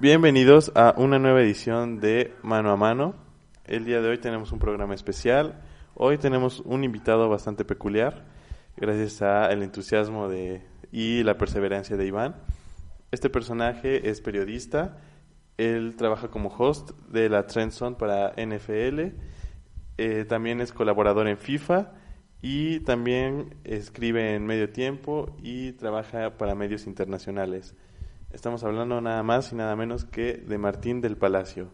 Bienvenidos a una nueva edición de Mano a Mano. El día de hoy tenemos un programa especial. Hoy tenemos un invitado bastante peculiar, gracias al entusiasmo de, y la perseverancia de Iván. Este personaje es periodista, él trabaja como host de la Trend Zone para NFL, eh, también es colaborador en FIFA y también escribe en medio tiempo y trabaja para medios internacionales. Estamos hablando nada más y nada menos que de Martín del Palacio.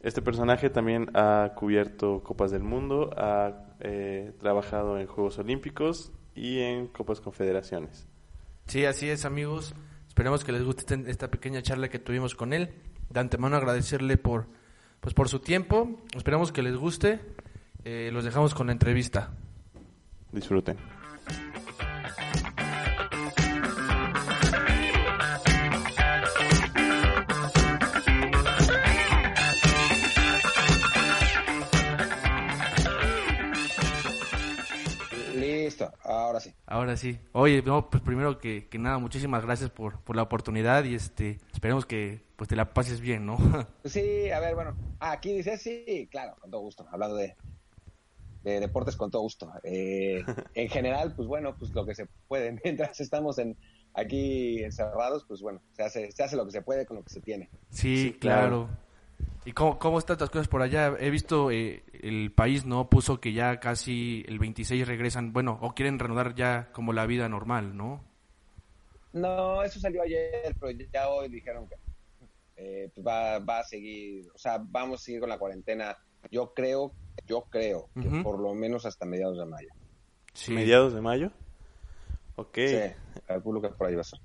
Este personaje también ha cubierto Copas del Mundo, ha eh, trabajado en Juegos Olímpicos y en Copas Confederaciones. Sí, así es, amigos. Esperemos que les guste esta pequeña charla que tuvimos con él. De antemano agradecerle por, pues, por su tiempo. Esperamos que les guste. Eh, los dejamos con la entrevista. Disfruten. Ahora sí. Ahora sí. Oye, no, pues primero que, nada, muchísimas gracias por, por, la oportunidad y este esperemos que pues te la pases bien, ¿no? sí, a ver, bueno, aquí dices sí, claro, con todo gusto, hablando de, de deportes con todo gusto. Eh, en general, pues bueno, pues lo que se puede, mientras estamos en aquí encerrados, pues bueno, se hace, se hace lo que se puede con lo que se tiene. Sí, claro. ¿Y cómo, cómo están las cosas por allá? He visto eh, el país, ¿no? Puso que ya casi el 26 regresan, bueno, o quieren reanudar ya como la vida normal, ¿no? No, eso salió ayer, pero ya hoy dijeron que eh, pues va, va a seguir, o sea, vamos a seguir con la cuarentena. Yo creo, yo creo que por lo menos hasta mediados de mayo. ¿Mediados de mayo? Ok. Sí, calculo que por ahí va a ser.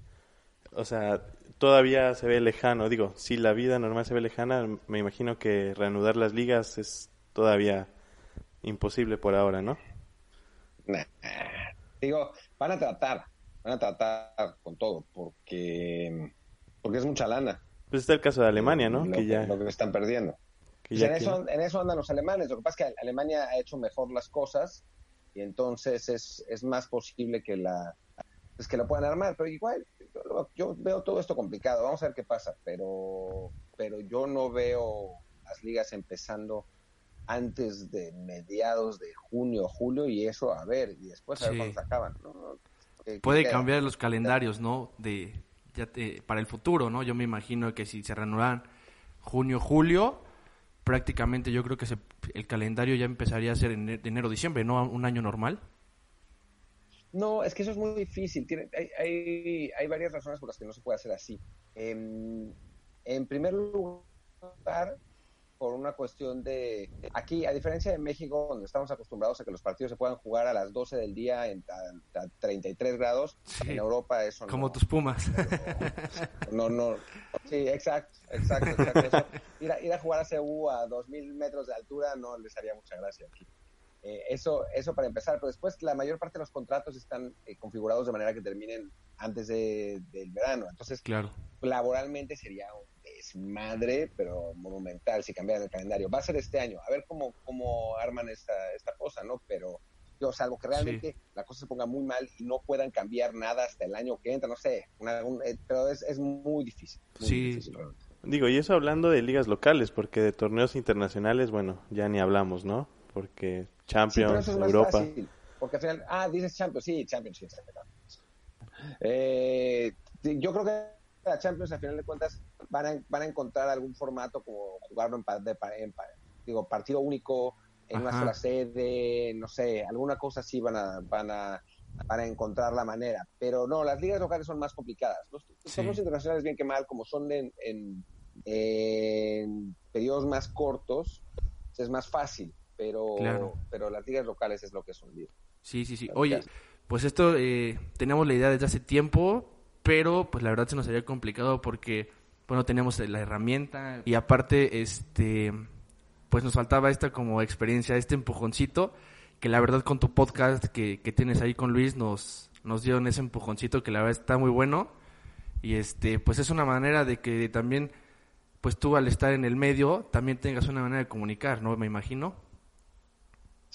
O sea, todavía se ve lejano. Digo, si la vida normal se ve lejana, me imagino que reanudar las ligas es todavía imposible por ahora, ¿no? Digo, van a tratar, van a tratar con todo, porque, porque es mucha lana. Pues está el caso de Alemania, ¿no? Lo que ya... Lo que están perdiendo. Pues en, eso, en eso andan los alemanes. Lo que pasa es que Alemania ha hecho mejor las cosas y entonces es, es más posible que la pues que lo puedan armar. Pero igual, yo, veo todo esto complicado, vamos a ver qué pasa, pero, pero yo no veo las ligas empezando antes de mediados de junio, julio y eso a ver, y después a ver cuándo se acaban. Puede cambiar los calendarios, ¿no? De, ya para el futuro, ¿no? Yo me imagino que si se reanudan junio, julio, prácticamente yo creo que el calendario ya empezaría a ser en enero, diciembre, ¿no? Un año normal. No, es que eso es muy difícil. Tiene, hay, hay, hay, varias razones por las que no se puede hacer así. En, en primer lugar, por una cuestión de... Aquí, a diferencia de México, donde estamos acostumbrados a que los partidos se puedan jugar a las 12 del día en, a, 33 grados, en Europa eso Como tus pumas. No, no. Sí, exacto, exacto. exacto. ir, a, ir, a, jugar a CU a 2.000 metros de altura no les haría mucha gracia aquí. Eh, eso, eso para empezar, pero después la mayor parte de los contratos están eh, configurados de manera que terminen antes de, del verano. Entonces, claro. laboralmente sería un desmadre, pero monumental si cambiaran el calendario. Va a ser este año, a ver cómo, cómo arman esta, esta cosa, ¿no? Pero yo salvo que realmente la cosa se ponga muy mal y no puedan cambiar nada hasta el año que entra, no sé, eh, pero es, es, muy difícil. sí. Digo, y eso hablando de ligas locales, porque de torneos internacionales, bueno, ya ni hablamos, ¿no? Porque Champions, Europa. porque al final, ah, dices Champions, sí, Champions, sí. Eh, yo creo que la Champions, al final de cuentas, van a, van a encontrar algún formato como jugarlo en, de, digo, partido único, en una sola sede, no sé, alguna cosa así van a, van a, van a encontrar la manera. Pero no, las ligas locales son más complicadas. Los torneos internacionales, bien que mal, como son en, en, en periodos más cortos, es más fácil pero, pero las ligas locales es lo que son Sí, sí, sí. Oye, pues esto eh, teníamos la idea desde hace tiempo, pero pues la verdad se nos había complicado porque, bueno, teníamos la herramienta y aparte, este, pues nos faltaba esta como experiencia, este empujoncito, que la verdad con tu podcast que, que tienes ahí con Luis nos, nos dieron ese empujoncito que la verdad está muy bueno y este, pues es una manera de que también, pues tú al estar en el medio también tengas una manera de comunicar, ¿no? Me imagino.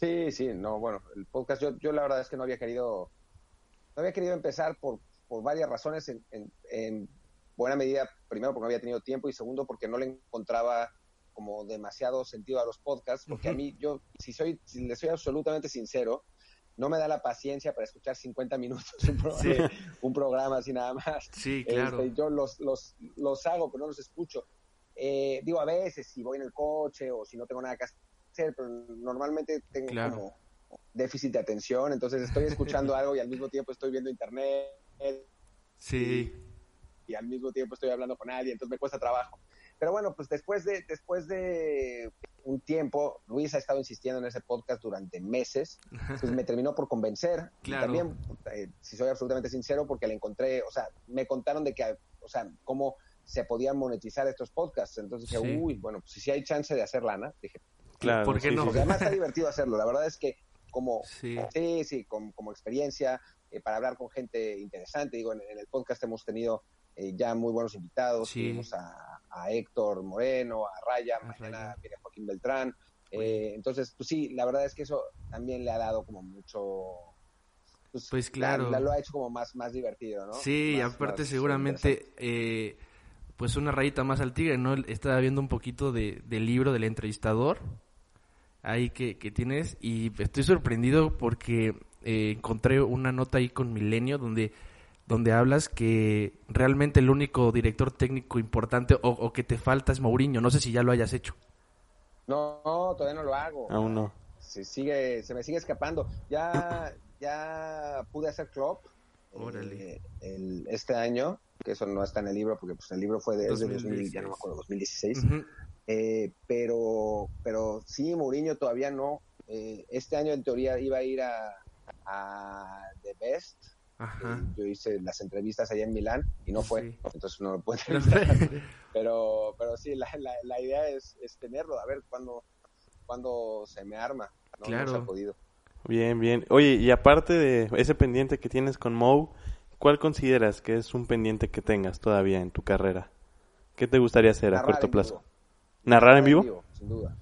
Sí, sí, no, bueno, el podcast, yo, yo la verdad es que no había querido, no había querido empezar por, por varias razones. En, buena medida, primero porque no había tenido tiempo y segundo porque no le encontraba como demasiado sentido a los podcasts, porque a mí, yo, si soy, si le soy absolutamente sincero, no me da la paciencia para escuchar 50 minutos un programa, así nada más. Sí, claro. Este, yo los, los, los hago, pero no los escucho. Eh, digo, a veces si voy en el coche o si no tengo nada que hacer, pero normalmente tengo como déficit de atención, entonces estoy escuchando algo y al mismo tiempo estoy viendo internet. Sí. Y, y al mismo tiempo estoy hablando con alguien, entonces me cuesta trabajo. Pero bueno, pues después de, después de un tiempo, Luis ha estado insistiendo en ese podcast durante meses, pues me terminó por convencer. Claro. también, eh, si soy absolutamente sincero, porque le encontré, o sea, me contaron de que, o sea, cómo se podían monetizar estos podcasts. Entonces dije, Sí. uy, bueno, pues si hay chance de hacer lana, dije, Claro, ¿Por qué sí, no? sí, porque sí. además está divertido hacerlo. La verdad es que como Sí. sí, sí, como, como experiencia eh, para hablar con gente interesante. Digo, en, en el podcast hemos tenido eh, ya muy buenos invitados. Sí. Tuvimos a, a Héctor Moreno, a Raya, A mañana Raya. viene Joaquín Beltrán. Eh, entonces, pues sí, la verdad es que eso también le ha dado como mucho... Pues la- claro. la- lo ha hecho como más, más divertido, ¿no? Sí, y Más- aparte más seguramente, eh, pues una rayita más al tigre, ¿no? Estaba viendo un poquito de, del libro del entrevistador ahí que, que tienes y estoy sorprendido porque eh, encontré una nota ahí con Milenio donde, donde hablas que realmente el único director técnico importante o, o que te falta es Mourinho. No sé si ya lo hayas hecho. No, no, todavía no lo hago. Aún no. se sigue, se me sigue escapando. Ya, ya pude hacer Klopp Órale. el- este año, que eso no está en el libro, porque pues el libro fue de, es de 2000, ya no me 2016. acuerdo, 2016. Ujú. Eh, pero, pero sí, Mourinho todavía no. Eh, este año en teoría iba a ir a, a The Best. Ajá. Eh, yo hice las entrevistas allá en Milán y no fue, Sí. entonces no lo puedo entrevistar. pero, pero sí, la, la, la idea es, es tenerlo, a ver cuándo, cuándo se me arma. No, no Claro. se ha podido. Bien, bien. Oye, y aparte de ese pendiente que tienes con Mou, ¿cuál consideras que es un pendiente que tengas todavía en tu carrera? ¿Qué te gustaría hacer a corto plazo? vivo. ¿Narrar en vivo? Sin duda.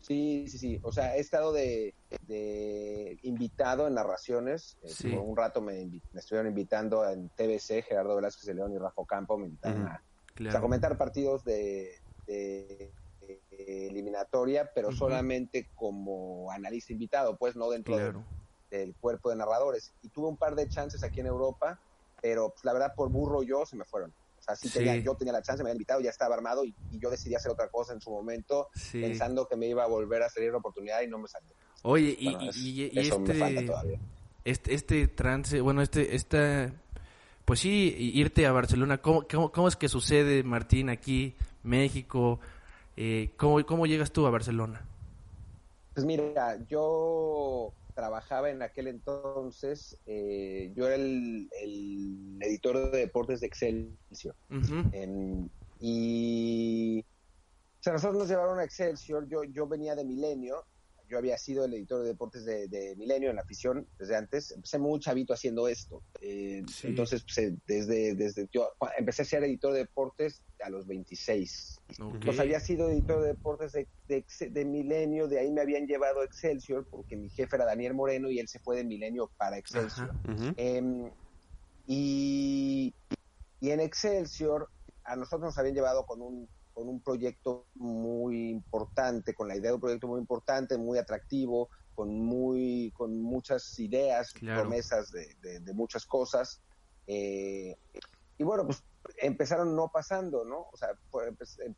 Sí, sí, sí. O sea, he estado de, de invitado en narraciones. Eh, Sí. por un rato me, estuvieron invitando en TBC, Gerardo Velázquez de León y Rafa Campo, me invitaron a, Claro. o sea, comentar partidos de eliminatoria, pero solamente como analista invitado, pues no dentro de- del cuerpo de narradores. Y tuve un par de chances aquí en Europa, pero pues, la verdad por burro yo se me fueron. O sea, sí Sí. tenía, yo tenía la chance, me habían invitado, ya estaba armado y, y yo decidí hacer otra cosa en su momento, Sí. pensando que me iba a volver a salir la oportunidad y no me salió. Oye, y, Bueno, y- es- y- y eso me falta este, todavía. este, este trance, bueno, este, esta, pues sí, irte a Barcelona, ¿cómo, cómo, cómo es que sucede, Martín, aquí, México? Eh, ¿cómo, ¿Cómo llegas tú a Barcelona? Pues mira, yo trabajaba en aquel entonces, eh, yo era el, el editor de deportes de Excelsior. En- y o sea, nosotros nos llevaron a Excelsior, yo, yo venía de Milenio, yo había sido el editor de deportes de, de Milenio en la afición desde antes, empecé muy chavito haciendo esto, Eh, Sí. entonces pues, eh, desde, desde yo empecé a ser editor de deportes a los 26. Ok. Pues había sido editor de deportes de, de, Milenio, de ahí me habían llevado Excelsior porque mi jefe era Daniel Moreno y él se fue de Milenio para Excelsior. Ajá. Em, y, y en Excelsior a nosotros nos habían llevado con un, con un proyecto muy importante, con la idea de un proyecto muy importante, muy atractivo, con, muy, con muchas ideas, Claro. promesas de, de- de muchas cosas. Eh, y bueno, pues empezaron no pasando, ¿no? O sea, empe- em-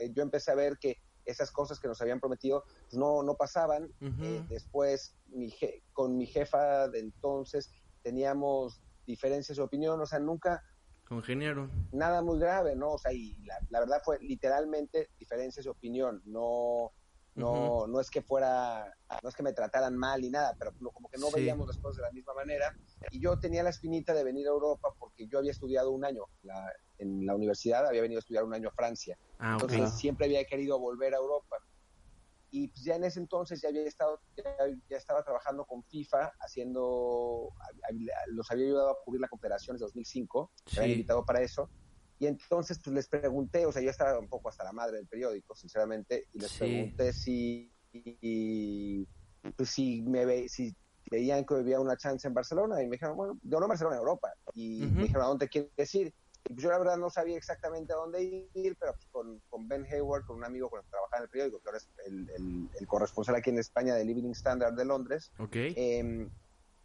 eh, yo empecé a ver que esas cosas que nos habían prometido pues, no, no pasaban. Eh, después, mi je- con mi jefa de entonces teníamos diferencias de opinión, o sea, nunca Congeniaron. nada muy grave, ¿no? O sea, y la, la verdad fue literalmente diferencias de opinión, no no no es que fuera no es que me trataran mal ni nada, pero como que no Sí. veíamos las cosas de la misma manera y yo tenía la espinita de venir a Europa porque yo había estudiado un año la- en la universidad, había venido a estudiar un año a Francia. Ah. Entonces siempre había querido volver a Europa. Y pues ya en ese entonces ya había estado, ya, ya estaba trabajando con FIFA, haciendo, los había ayudado a cubrir la Confederación en 2005, me Sí. habían invitado para eso. Y entonces pues les pregunté, o sea, yo estaba un poco hasta la madre del periódico, sinceramente, y les Sí. pregunté si, y, pues, si, me ve, si veían que había una chance en Barcelona, y me dijeron, bueno, yo no Barcelona, Europa. Y Ujú. me dijeron, ¿a dónde quieres ir? Pues yo la verdad no sabía exactamente a dónde ir, pero pues con, con, Ben Hayward, con un amigo con el que trabajaba en el periódico, que ahora es el, el, corresponsal aquí en España del Evening Standard de Londres, okay. eh,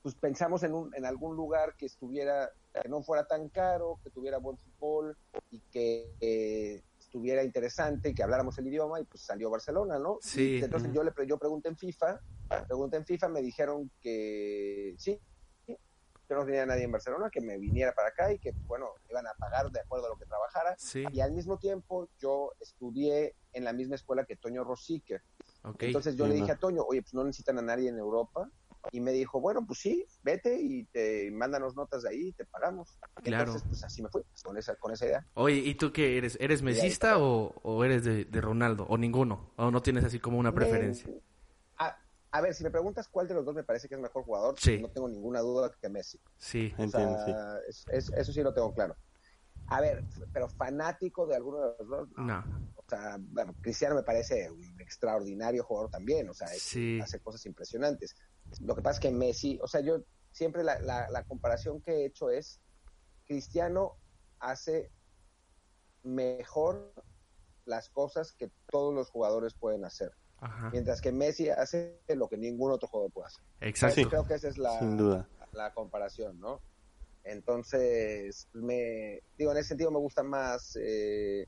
pues pensamos en, un, en algún lugar que estuviera, que no fuera tan caro, que tuviera buen fútbol y que eh, estuviera interesante y que habláramos el idioma y pues salió Barcelona, ¿no? Sí. Y entonces yo le yo pregunté en FIFA, pregunté en FIFA, me dijeron que sí, que no tenía nadie en Barcelona, que me viniera para acá y que, bueno, iban a pagar de acuerdo a lo que trabajara. Sí. Y al mismo tiempo yo estudié en la misma escuela que Toño Rosique. Okay. Entonces yo le dije a Toño, oye, pues no necesitan a nadie en Europa, y me dijo, bueno, pues sí, vete y te mándanos notas de ahí y te pagamos. Claro. Entonces, pues así me fui, pues, con esa, con esa idea. Oye, ¿y tú qué eres? ¿Eres mesista o, o, eres de, de, Ronaldo? ¿O ninguno? ¿O no tienes así como una preferencia? A, ver, si me preguntas cuál de los dos me parece que es mejor jugador, sí. no tengo ninguna duda que Messi. Sí, o entiendo, sea, sí. Es, es, eso sí lo tengo claro. A ver, pero fanático de alguno de los dos, no. no. O sea, bueno, Cristiano me parece un extraordinario jugador también, o sea, sí. hace cosas impresionantes. Lo que pasa es que Messi, o sea, yo siempre la, la, la comparación que he hecho es, Cristiano hace mejor las cosas que todos los jugadores pueden hacer. Ajá. Mientras que Messi hace lo que ningún otro jugador puede hacer. Exacto. Creo que esa es la, Sin duda. la comparación, ¿no? Entonces, me digo, en ese sentido me gusta más, eh,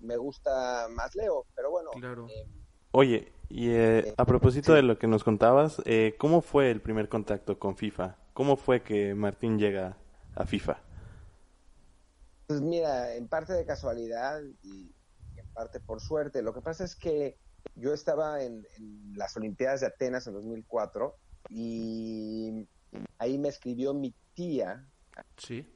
me gusta más Leo, pero bueno. Claro. Eh, Oye, y eh, a propósito sí. de lo que nos contabas, eh, ¿cómo fue el primer contacto con FIFA? ¿Cómo fue que Martín llega a FIFA? Pues mira, en parte de casualidad y, y en parte por suerte. Lo que pasa es que yo estaba en, en las Olimpiadas de Atenas en 2004 y ahí me escribió mi tía Sí.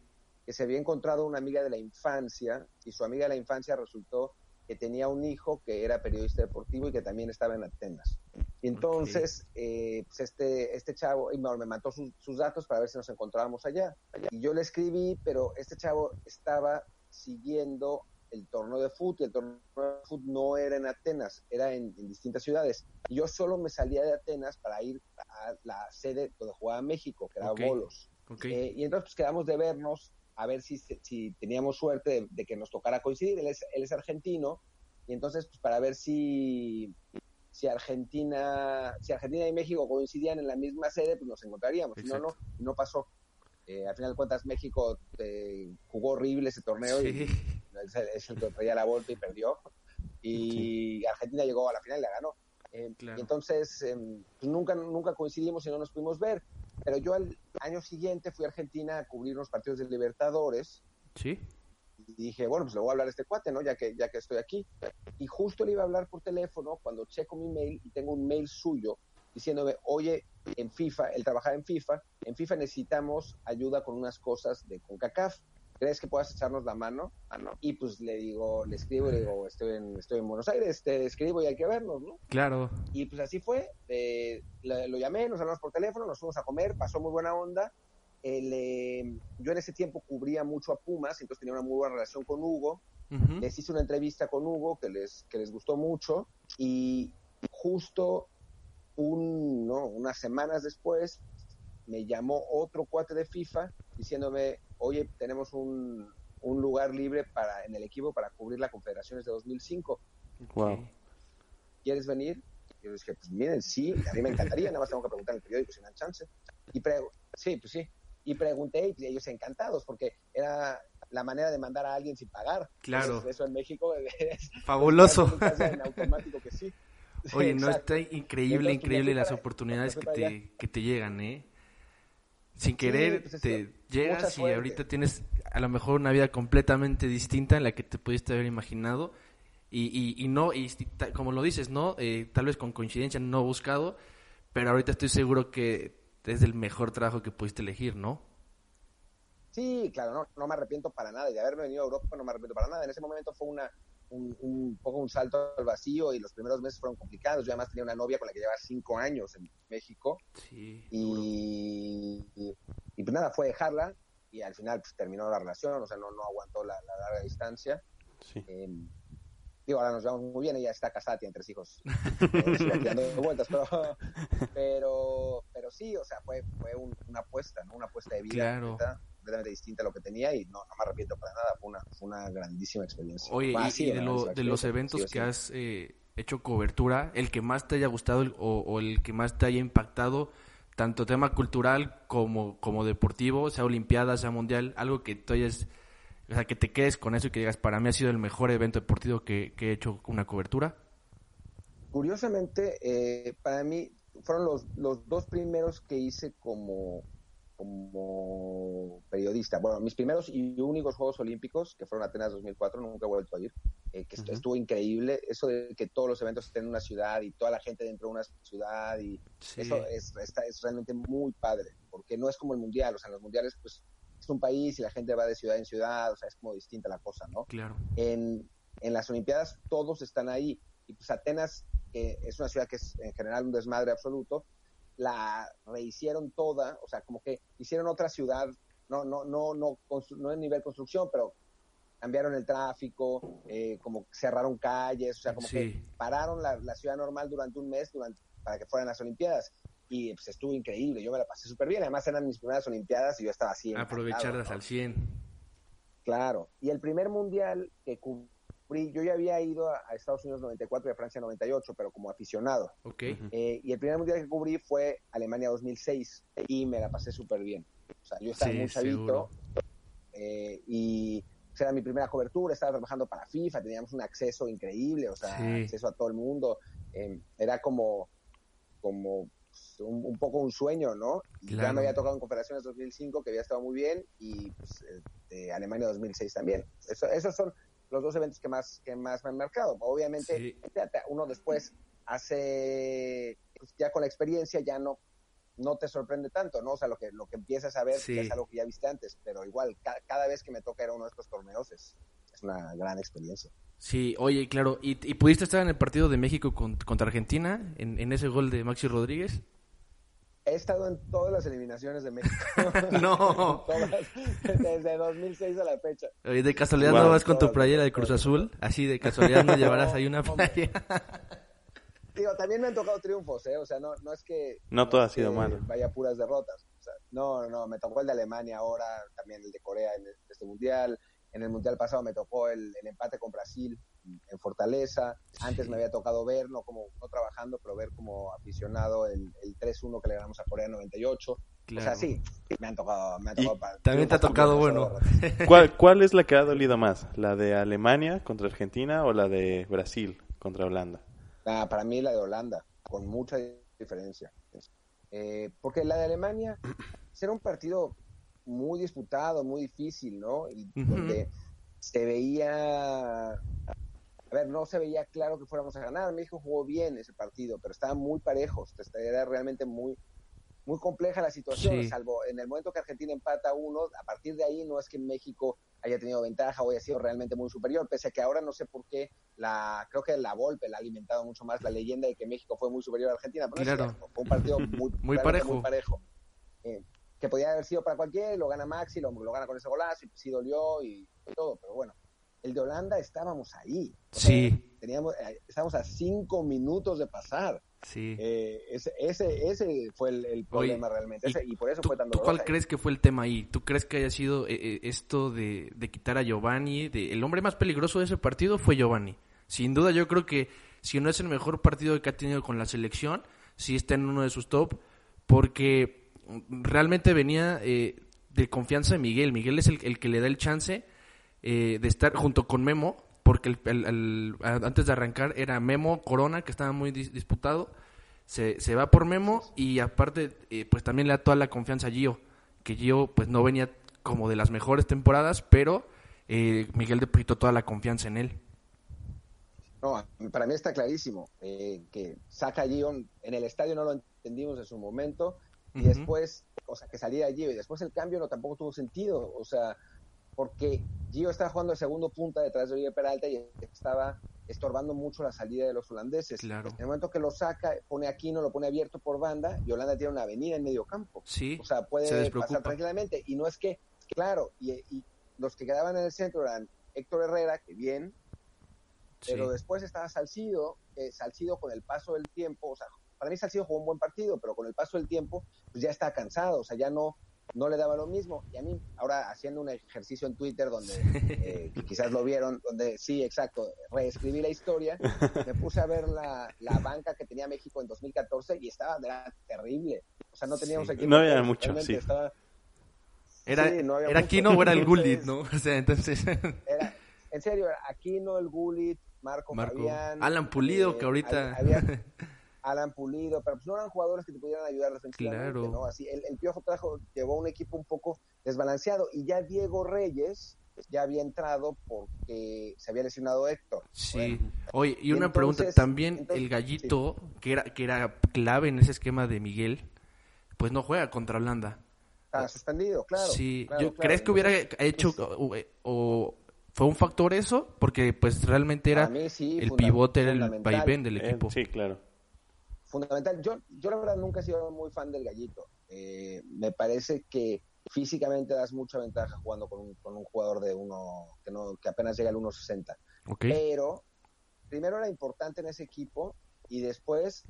que se había encontrado una amiga de la infancia y su amiga de la infancia resultó que tenía un hijo que era periodista deportivo y que también estaba en Atenas. Y entonces, okay. eh, pues este, este chavo y me mandó sus, sus, datos para ver si nos encontrábamos allá. Y yo le escribí, pero este chavo estaba siguiendo el torneo de fútbol, y el torneo de fútbol no era en Atenas, era en, en, distintas ciudades. Yo solo me salía de Atenas para ir a la sede donde jugaba México, que era okay. Bolos. Okay. Eh, y entonces pues, quedamos de vernos a ver si, si teníamos suerte de, de, que nos tocara coincidir. Él es, él es argentino, y entonces pues para ver si, si Argentina, si Argentina y México coincidían en la misma sede, pues nos encontraríamos. Si no, no, no pasó. Eh, al final de cuentas México eh, jugó horrible ese torneo sí. y es el, es el que traía la vuelta y perdió. Y sí. Argentina llegó a la final y la ganó. Eh, claro. y entonces pues nunca, nunca coincidimos y no nos pudimos ver. Pero yo al año siguiente fui a Argentina a cubrir unos partidos de Libertadores. Sí. Y dije, bueno, pues le voy a hablar a este cuate, ¿no? Ya que, ya que estoy aquí. Y justo le iba a hablar por teléfono cuando checo mi mail y tengo un mail suyo diciéndome, oye, en FIFA, él trabajaba en FIFA, en FIFA necesitamos ayuda con unas cosas de CONCACAF. ¿Crees que puedas echarnos la mano? Ah, no. Y pues le digo, le escribo y le digo, estoy en, estoy en Buenos Aires, te escribo y hay que vernos, ¿no? Claro. Y pues así fue, eh, lo, lo, llamé, nos hablamos por teléfono, nos fuimos a comer, pasó muy buena onda. El, eh, yo en ese tiempo cubría mucho a Pumas, entonces tenía una muy buena relación con Hugo. Uh -huh. Les hice una entrevista con Hugo que les, que les gustó mucho y justo un, no, unas semanas después me llamó otro cuate de FIFA diciéndome, oye, tenemos un, un lugar libre para en el equipo para cubrir la Confederaciones de 2005. Wow. ¿Quieres venir? Y yo dije, pues miren, sí, a mí me encantaría, nada más tengo que preguntar en el periódico si me dan chance. Y sí, pues sí. Y pregunté y ellos encantados porque era la manera de mandar a alguien sin pagar. Claro. Entonces, eso en México es fabuloso. en automático que sí. Oye, no está increíble, Entonces, increíble las para, oportunidades que te, que te llegan, ¿eh? Sin querer sí, pues te llegas y ahorita tienes a lo mejor una vida completamente distinta en la que te pudiste haber imaginado y, y, y no, y como lo dices, ¿no? Eh, tal vez con coincidencia no buscado, pero ahorita estoy seguro que es el mejor trabajo que pudiste elegir, ¿no? Sí, claro, no, no me arrepiento para nada. Y de haberme venido a Europa no me arrepiento para nada. En ese momento fue una, un, un, poco un salto al vacío y los primeros meses fueron complicados. Yo además tenía una novia con la que llevaba cinco años en México. Sí, y, y, y, pues nada, fue dejarla y al final pues, terminó la relación, o sea, no, no aguantó la, la larga distancia. Sí. Eh, digo, ahora nos llevamos muy bien, ella está casada, tiene tres hijos, eh, dando vueltas, pero, pero, pero sí, o sea, fue, fue un, una apuesta, ¿no? Una apuesta de vida claro. Completamente distinta a lo que tenía y no, no me arrepiento para nada, fue una, fue una grandísima experiencia. Oye, y, de, los eventos que has eh, hecho cobertura, el que más te haya gustado o, el que más te haya impactado, tanto tema cultural como, como deportivo, sea olimpiada, sea mundial, algo que tú hayas, o sea, que te quedes con eso y que digas, para mí ha sido el mejor evento deportivo que, que he hecho una cobertura? Curiosamente, eh, para mí fueron los, los dos primeros que hice como, como periodista. Bueno, mis primeros y únicos Juegos Olímpicos, que fueron Atenas 2004, nunca he vuelto a ir, eh, que estuvo increíble. Eso de que todos los eventos estén en una ciudad y toda la gente dentro de una ciudad, y eso es, es realmente muy padre, porque no es como el Mundial, o sea, en los Mundiales, pues es un país y la gente va de ciudad en ciudad, o sea, es como distinta la cosa, ¿no? Claro. En, en las Olimpiadas todos están ahí, y pues Atenas que es una ciudad que es en general un desmadre absoluto, la rehicieron toda, o sea, como que hicieron otra ciudad, no, no, no, no, no en nivel construcción, pero cambiaron el tráfico, eh, como cerraron calles, o sea, como que pararon la, ciudad normal durante un mes durante, para que fueran las Olimpiadas. Y pues estuvo increíble, yo me la pasé súper bien. Además eran mis primeras Olimpiadas y yo estaba así. Aprovecharlas al 100. Claro. Y el primer mundial que yo ya había ido a, Estados Unidos 94 y a Francia 98, pero como aficionado. Okay. Eh, y el primer mundial que cubrí fue Alemania 2006 y me la pasé súper bien. O sea, yo estaba muy chavito eh, y era mi primera cobertura, estaba trabajando para FIFA, teníamos un acceso increíble, o sea, acceso a todo el mundo. Eh, era como, como pues, un, poco un sueño, ¿no? Ya me había tocado en Confederaciones 2005, que había estado muy bien, y pues, de Alemania 2006 también. Eso, esos son los dos eventos que más, que más me han marcado. Obviamente, uno después hace, pues, ya con la experiencia ya no no te sorprende tanto, ¿no? O sea, lo que, lo que empiezas a ver es algo que ya viste antes, pero igual, cada vez que me toca ir a uno de estos torneos es, una gran experiencia. Sí, oye, claro, ¿y, pudiste estar en el partido de México contra Argentina, en, en ese gol de Maxi Rodríguez? He estado en todas las eliminaciones de México. no. desde 2006 a la fecha. Oye, de casualidad no vas con tu playera de Cruz Azul, así de casualidad no llevarás ahí una playera. Digo, también me han tocado triunfos, ¿eh? O sea, no, no es que... No todo ha sido malo. Vaya puras derrotas. O sea, no, no, me tocó el de Alemania ahora, también el de Corea en este mundial. En el mundial pasado me tocó el, el empate con Brasil en Fortaleza. Antes me había tocado ver, no como no trabajando, pero ver como aficionado el, el 3-1 que le ganamos a Corea en 98. O sea, sí, me han tocado. Me han tocado también te ha tocado bueno. ¿Cuál, ¿Cuál es la que ha dolido más? ¿La de Alemania contra Argentina o la de Brasil contra Holanda? Ah, para mí la de Holanda, con mucha diferencia. Eh, porque la de Alemania era un partido muy disputado, muy difícil, ¿no? Y donde se veía a ver, no se veía claro que fuéramos a ganar. México jugó bien ese partido, pero estaban muy parejos. Era realmente muy, muy compleja la situación, salvo en el momento que Argentina empata uno, a partir de ahí no es que México haya tenido ventaja o haya sido realmente muy superior, pese a que ahora no sé por qué, la creo que la Volpe la ha alimentado mucho más la leyenda de que México fue muy superior a Argentina, pero fue un partido muy, muy parejo. parejo. Eh, que podía haber sido para cualquiera, lo gana Maxi, lo, lo gana con ese golazo y sí dolió y todo, pero bueno, el de Holanda estábamos ahí. sí. Teníamos, eh, estábamos a cinco minutos de pasar. Sí. Eh, ese, ese, fue el, problema realmente. y, por eso fue tan ¿Tú cuál crees que fue el tema ahí? ¿Tú crees que haya sido eh, esto de, quitar a Giovanni? De, el hombre más peligroso de ese partido fue Giovanni. Sin duda, yo creo que si no es el mejor partido que ha tenido con la selección, sí está en uno de sus top, porque realmente venía de confianza de Miguel. Miguel es el, el que le da el chance eh, de estar junto con Memo, porque el, antes de arrancar era Memo Corona, que estaba muy disputado. Se, se, va por Memo y aparte, eh, pues también le da toda la confianza a Gio, que Gio pues no venía como de las mejores temporadas, pero eh, Miguel depositó toda la confianza en él. No, para mí está clarísimo que saca a Gio, en el estadio no lo entendimos en su momento, y después, o sea, que salía Gio, y después el cambio no tampoco tuvo sentido, o sea, porque Gio estaba jugando de segundo punta detrás de Oribe Peralta y estaba estorbando mucho la salida de los holandeses. En el momento que lo saca, pone Aquino, lo pone abierto por banda y Holanda tiene una avenida en medio campo. Sí, o sea, puede pasar tranquilamente. Y no es que, claro, y, los que quedaban en el centro eran Héctor Herrera, que bien, pero después estaba Salcido, que Salcido con el paso del tiempo, o sea, para mí Salcido jugó un buen partido, pero con el paso del tiempo, pues ya está cansado, o sea, ya no, no le daba lo mismo. Y a mí, ahora haciendo un ejercicio en Twitter donde eh, quizás lo vieron, donde sí, exacto, reescribí la historia, me puse a ver la, la banca que tenía México en 2014 y estaba terrible. O sea, no teníamos equipo. No había mucho, sí. Era, era Aquino o era el Gullit, ¿no? O sea, entonces... Era, en serio, Aquino, el Gullit, Marco, Marco Fabián, Alan Pulido, que eh, ahorita... Alan Pulido, pero pues no eran jugadores que te pudieran ayudar defensivamente, claro. ¿no? Así, el, el, Piojo trajo, llevó un equipo un poco desbalanceado y ya Diego Reyes ya había entrado porque se había lesionado Héctor. Sí. Oye, y una pregunta, también el gallito, que era que era clave en ese esquema de Miguel, pues no juega contra Holanda. Está suspendido, claro. Sí, ¿crees que hubiera hecho o, fue un factor eso? Porque pues realmente era el pivote, era el vaivén del equipo. sí, claro fundamental. Yo, yo la verdad nunca he sido muy fan del gallito. Eh, me parece que físicamente das mucha ventaja jugando con un, con un jugador de uno que, no, que apenas llega al 1.60. Pero primero era importante en ese equipo y después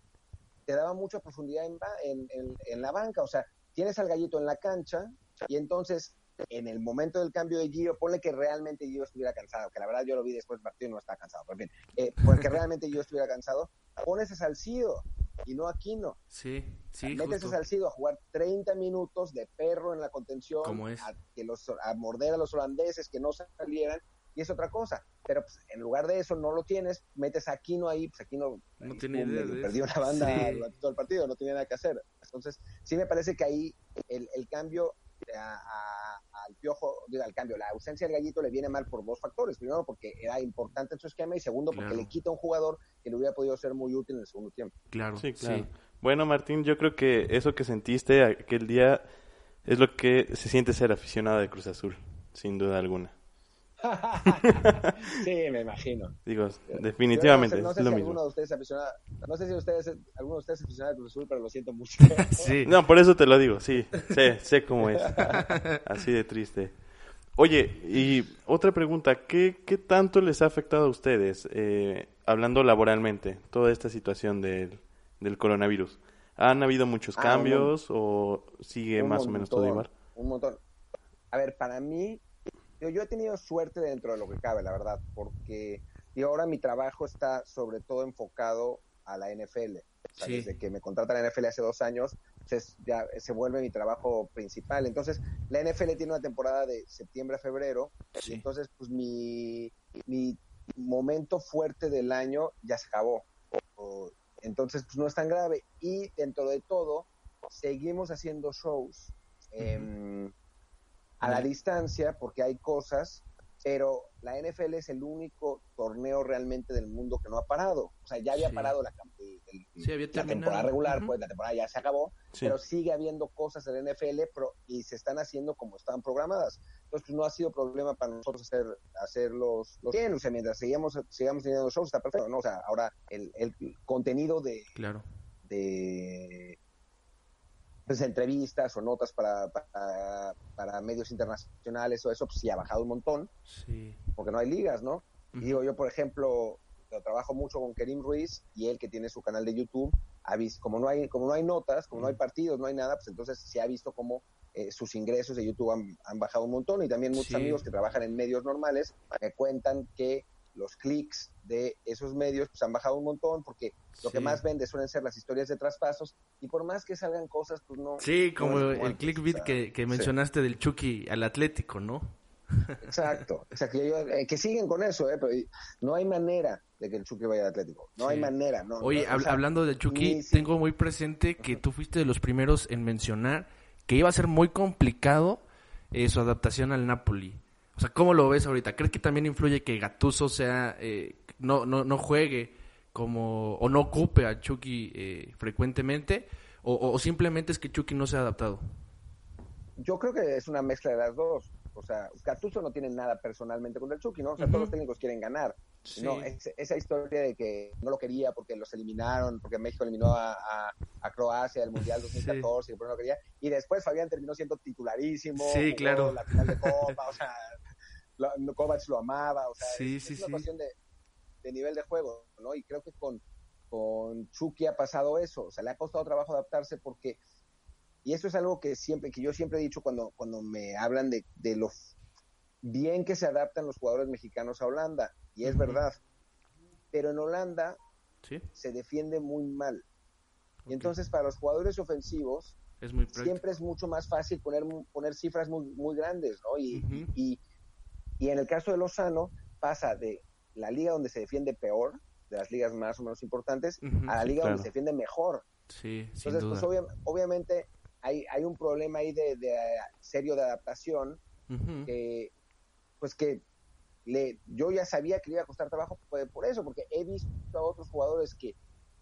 te daba mucha profundidad en, en, en, la banca. O sea, tienes al gallito en la cancha y entonces en el momento del cambio de Gio, ponle que realmente Gio estuviera cansado, que la verdad yo lo vi después del partido y no está cansado, pero bien, eh, porque realmente Gio estuviera cansado, pones a Salcido y no Aquino. Sí, sí. Metes a Salcido a jugar 30 minutos de perro en la contención, A, que los, a morder a los holandeses, que no salieran, y es otra cosa. Pero pues, en lugar de eso no lo tienes, metes a Aquino ahí, pues Aquino no tiene idea perdió la banda durante todo el partido, no tenía nada que hacer. Entonces, sí me parece que ahí el, el cambio al piojo, digo, al cambio, la ausencia del gallito le viene mal por dos factores. Primero, porque era importante en su esquema y segundo, porque le quita un jugador que le hubiera podido ser muy útil en el segundo tiempo. Claro, sí, claro. Bueno, Martín, yo creo que eso que sentiste aquel día es lo que se siente ser aficionado de Cruz Azul, sin duda alguna. sí, me imagino. Digo, definitivamente. No sé, si alguno de ustedes aficionado, no sé si ustedes, alguno de ustedes es aficionado de Cruz Azul, pero lo siento mucho. sí. No, por eso te lo digo, sí, sé, sé cómo es. Así de triste. Oye, y otra pregunta, ¿qué, qué tanto les ha afectado a ustedes, eh, hablando laboralmente, toda esta situación del, del coronavirus? ¿Han habido muchos ah, cambios o sigue más o menos todo igual? Un montón. A ver, para mí, yo, he tenido suerte dentro de lo que cabe, la verdad, porque y ahora mi trabajo está sobre todo enfocado a la NFL. Desde que me contrata la NFL hace dos años, pues ya se vuelve mi trabajo principal. Entonces, la NFL tiene una temporada de septiembre a febrero, y entonces, pues mi, mi momento fuerte del año ya se acabó. entonces, pues no es tan grave. Y dentro de todo, seguimos haciendo shows a la distancia porque hay cosas, pero la NFL es el único torneo realmente del mundo que no ha parado. O sea, ya había parado la, temporada regular, pues la temporada ya se acabó, pero sigue habiendo cosas en la NFL y se están haciendo como están programadas. Entonces, pues, no ha sido problema para nosotros hacer, hacer los, bien. O sea, mientras sigamos, sigamos teniendo los shows, está perfecto, ¿no? O sea, ahora el, el contenido de... Claro. de pues, entrevistas o notas para, para, medios internacionales o eso, pues sí ha bajado un montón, sí. porque no hay ligas, ¿no? Digo, yo, por ejemplo, trabajo mucho con Kerim Ruiz y él que tiene su canal de YouTube, ha visto, como no hay, como no hay notas, como no hay partidos, no hay nada, pues entonces se ha visto como eh, sus ingresos de YouTube han, bajado un montón. Y también muchos amigos que trabajan en medios normales me cuentan que los clics de esos medios pues han bajado un montón porque lo que más vende suelen ser las historias de traspasos y por más que salgan cosas pues no sí como, el clickbait que, que mencionaste del Chucky al Atlético no exacto exacto eh, que siguen con eso eh, pero no hay manera de que el Chucky vaya al Atlético no hay manera no oye hablando del Chucky tengo muy presente que tú fuiste de los primeros en mencionar que iba a ser muy complicado eh, su adaptación al Napoli o sea, ¿cómo lo ves ahorita? ¿Crees que también influye que Gatuso sea, eh, no, no, no juegue como, o no ocupe a Chucky eh, frecuentemente? O, simplemente es que Chucky no se ha adaptado? Yo creo que es una mezcla de las dos. O sea, Gattuso no tiene nada personalmente contra el Chucky, ¿no? O sea, todos los técnicos quieren ganar. No, esa historia de que no lo quería porque los eliminaron, porque México eliminó a, a, Croacia del Mundial 2014 y por no lo quería. Y después Fabián terminó siendo titularísimo. Sí, claro. La final de Copa, o sea, Kovacs lo amaba, o sea, es, una cuestión de, de, nivel de juego, ¿no? Y creo que con, con Chucky ha pasado eso, o sea, le ha costado trabajo adaptarse porque y esto es algo que siempre, que yo siempre he dicho cuando, cuando me hablan de, de lo bien que se adaptan los jugadores mexicanos a Holanda, y es verdad. Pero en Holanda se defiende muy mal. Y entonces para los jugadores ofensivos es muy siempre es mucho más fácil poner, poner cifras muy, muy grandes, ¿no? Y, y, y, en el caso de Lozano pasa de la liga donde se defiende peor, de las ligas más o menos importantes, a la liga donde se defiende mejor. Sí, Entonces, pues obviamente hay, hay un problema ahí de, de serio de adaptación que, pues que le, yo ya sabía que le iba a costar trabajo por eso, porque he visto a otros jugadores que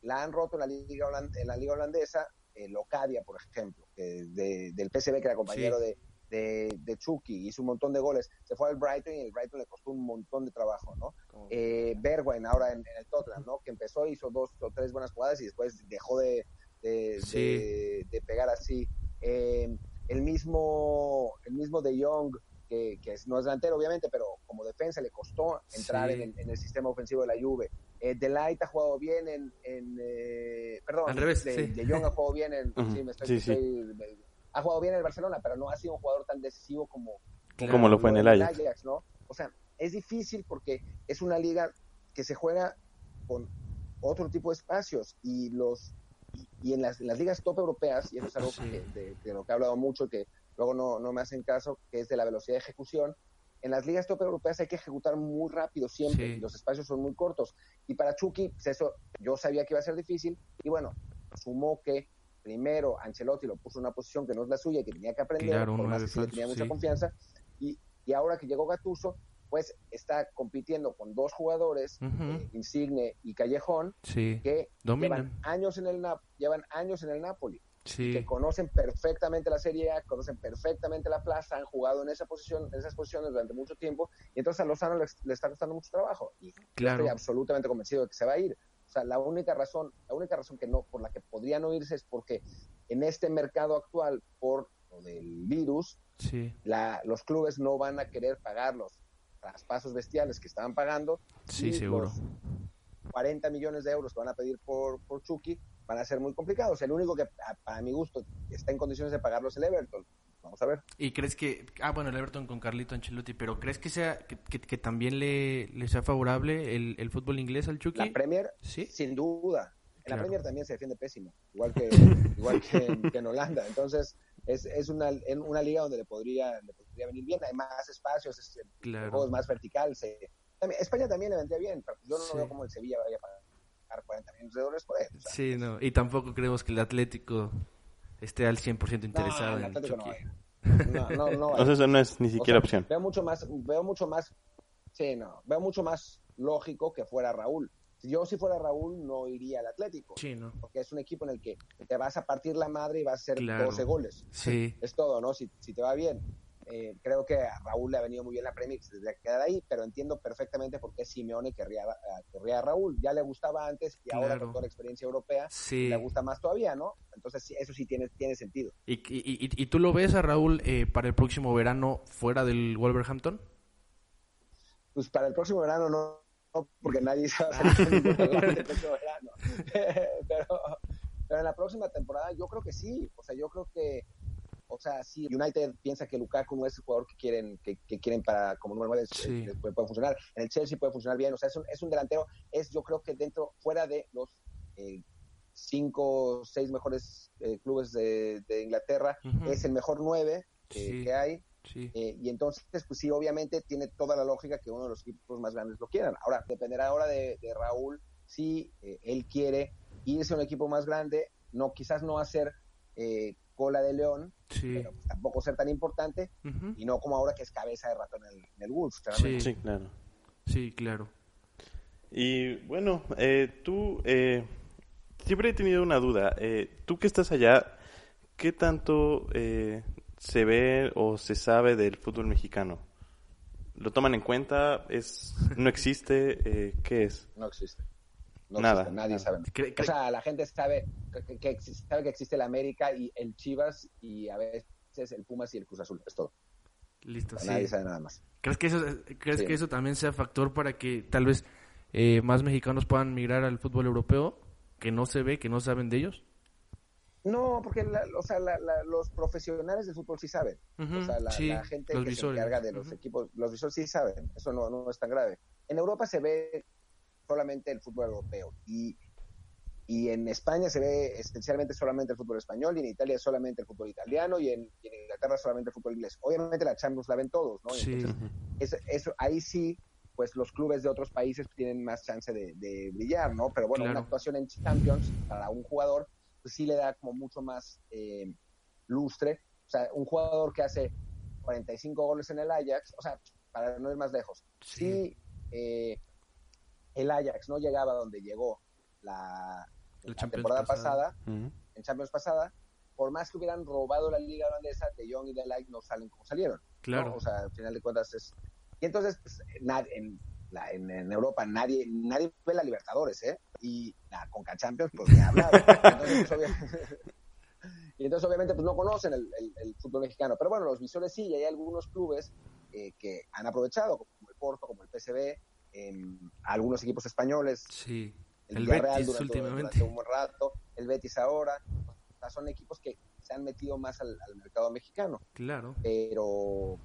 la han roto en la liga, en la liga holandesa, eh, Locadia, por ejemplo, de, del PSV, que era compañero de, de, Chucky, hizo un montón de goles, se fue al Brighton y el Brighton le costó un montón de trabajo, ¿no? Eh, Bergwijn ahora en, el Tottenham, ¿no? Que empezó, hizo dos o tres buenas jugadas y después dejó de, de, pegar así. Eh, el mismo, el mismo de Jong, que, que, no es delantero obviamente, pero como defensa le costó entrar en, el, sistema ofensivo de la Juve. Eh, Delight ha jugado bien en, eh, perdón, Al revés, de, Jong ha jugado bien en, sí, me estoy, ha jugado bien en el Barcelona, pero no ha sido un jugador tan decisivo como, como, lo fue en el Ajax. ¿no? O sea, es difícil porque es una liga que se juega con otro tipo de espacios y los y, en, las, ligas top europeas, y eso es algo que, de, lo que he hablado mucho, que luego no, no me hacen caso, que es de la velocidad de ejecución. En las ligas top europeas hay que ejecutar muy rápido siempre, y los espacios son muy cortos. Y para Chucky, pues eso yo sabía que iba a ser difícil, y bueno, sumó que primero Ancelotti lo puso en una posición que no es la suya, que tenía que aprender, por más que tenía mucha confianza, y, y ahora que llegó Gatuso, pues está compitiendo con dos jugadores, eh, Insigne y Callejón, que llevan años en el llevan años en el Napoli. que conocen perfectamente la Serie A, conocen perfectamente la plaza, han jugado en esa posición, en esas posiciones durante mucho tiempo, y entonces a Lozano le, está costando mucho trabajo. Y estoy absolutamente convencido de que se va a ir. O sea, la única razón, la única razón que no, por la que podría no irse es porque en este mercado actual, por lo del virus, la, los clubes no van a querer pagarlos traspasos bestiales que estaban pagando. Sí, seguro. 40 millones de euros que van a pedir por, por Chucky van a ser muy complicados. El único que, para mi gusto, está en condiciones de pagarlos es el Everton. Vamos a ver. ¿Y crees que, ah, bueno, el Everton con Carlito Ancelotti, pero crees que sea que, que, también le, le, sea favorable el, el, fútbol inglés al Chucky? La Premier, ¿Sí? sin duda. En la Premier también se defiende pésimo, igual que, igual que en, Holanda. Entonces, es, es una, en una liga donde le podría, le podría venir bien. Hay más espacios, es, el juego es más vertical. Se, España también le vendría bien, pero yo no veo como el Sevilla vaya a pagar 40 millones de dólares por él. sí, no. Y tampoco creemos que el Atlético esté al 100% interesado en Chucky. No, no, no. Entonces, eso no es ni siquiera opción. Veo mucho más, veo mucho más, sí, no, veo mucho más lógico que fuera Raúl. Yo si fuera Raúl no iría al Atlético. Sí, ¿no? Porque es un equipo en el que te vas a partir la madre y vas a hacer 12 goles. Sí. Es todo, ¿no? Si, si te va bien. Eh, creo que a Raúl le ha venido muy bien la Premier, se quedar ahí, pero entiendo perfectamente por qué Simeone querría, querría a Raúl. Ya le gustaba antes y ahora con toda la experiencia europea le gusta más todavía, ¿no? Entonces eso sí tiene, tiene sentido. ¿Y, y, y, tú lo ves a Raúl eh, para el próximo verano fuera del Wolverhampton? Pues para el próximo verano no, porque nadie sabe el verano. pero, pero en la próxima temporada yo creo que sí, o sea, yo creo que o sea, si United piensa que Lukaku no es el jugador que quieren, que, quieren para como número 9, eh, puede, funcionar. En el Chelsea puede funcionar bien. O sea, es un, es un delantero, es yo creo que dentro, fuera de los eh, cinco, seis mejores eh, clubes de, Inglaterra, es el mejor 9 que hay. y entonces, pues sí, obviamente tiene toda la lógica que uno de los equipos más grandes lo quieran. Ahora, dependerá ahora de, Raúl si él quiere irse a un equipo más grande, no quizás no hacer cola de león, pero pues, tampoco ser tan importante, y no como ahora que es cabeza de ratón en el, Wolves, Sí. claro. Sí, claro. Y bueno, eh, tú eh, siempre he tenido una duda. Eh, tú que estás allá, ¿qué tanto se ve o se sabe del fútbol mexicano? ¿Lo toman en cuenta? ¿Es no existe? ¿Qué es? No existe. Nada. nadie sabe. O sea, la gente sabe que, sabe que existe el América y el Chivas y a veces el Pumas y el Cruz Azul. Es todo. Listo, sí. Nadie sabe nada más. ¿Crees que eso, ¿crees que eso también sea factor para que tal vez eh, más mexicanos puedan migrar al fútbol europeo? Que no se ve, que no saben de ellos. No, porque o sea, los profesionales del fútbol sí saben. o sea, la, gente que se encarga de los equipos, los visores sí saben. Eso no, no es tan grave. En Europa se ve solamente el fútbol europeo y, y en España se ve esencialmente solamente el fútbol español y en Italia solamente el fútbol italiano y en, Inglaterra solamente el fútbol inglés. Obviamente la Champions la ven todos, ¿no? Entonces, eso, ahí sí pues los clubes de otros países tienen más chance de, brillar, ¿no? Pero bueno, una actuación en Champions para un jugador, pues sí le da como mucho más eh, lustre. O sea, un jugador que hace 45 goles en el Ajax, o sea, para no ir más lejos, sí. eh, el Ajax no llegaba donde llegó la, temporada pasada, en Champions pasada, por más que hubieran robado la liga holandesa, De Jong y De Ligt no salen como salieron. Claro. O sea, al final de cuentas es y entonces, pues, en, en, Europa nadie nadie ve la Libertadores, ¿eh? Y la Conca Champions, pues ni hablar. Entonces, pues, y entonces, obviamente, pues no conocen el, el, fútbol mexicano. Pero bueno, los visores sí, y hay algunos clubes eh, que han aprovechado, como el Porto, como el PSV, algunos equipos españoles. Sí, el, Betis durante, últimamente. un buen rato, el Betis ahora. O sea, son equipos que se han metido más al, al mercado mexicano. Claro. Pero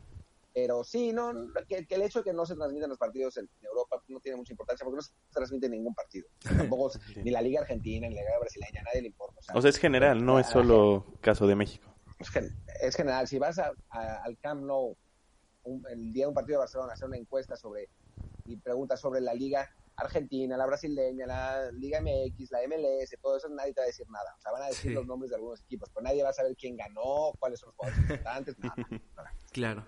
pero sí, no, que, el hecho de que no se transmiten los partidos en Europa no tiene mucha importancia porque no se transmite ningún partido. Tampoco ni la Liga Argentina, ni la Liga Brasileña, a nadie le importa. O sea, es general, no es solo caso de México. Es, general. Si vas al Camp Nou el día de un partido de Barcelona a hacer una encuesta sobre y preguntas sobre la Liga Argentina, la brasileña, la Liga MX, la MLS, todo eso, nadie te va a decir nada. O sea, van a decir los nombres de algunos equipos, pero nadie va a saber quién ganó, cuáles son los jugadores importantes, nada. Claro.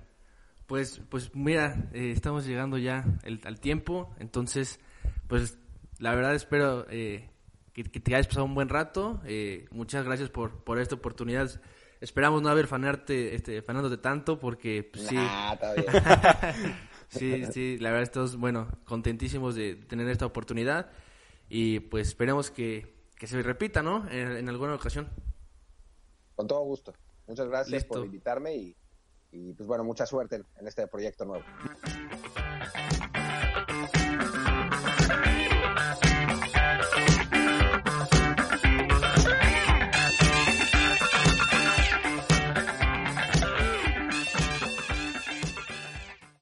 Pues, pues mira, eh, estamos llegando ya al tiempo, entonces, pues la verdad espero eh, que, te hayas pasado un buen rato. Eh, muchas gracias por, por esta oportunidad. Esperamos no haber fanarte, este, fanándote tanto porque pues, sí. sí, sí, la verdad estamos, bueno, contentísimos de tener esta oportunidad y pues esperemos que, se repita, ¿no? En, alguna ocasión. Con todo gusto. Muchas gracias por invitarme y y pues bueno, mucha suerte en este proyecto nuevo.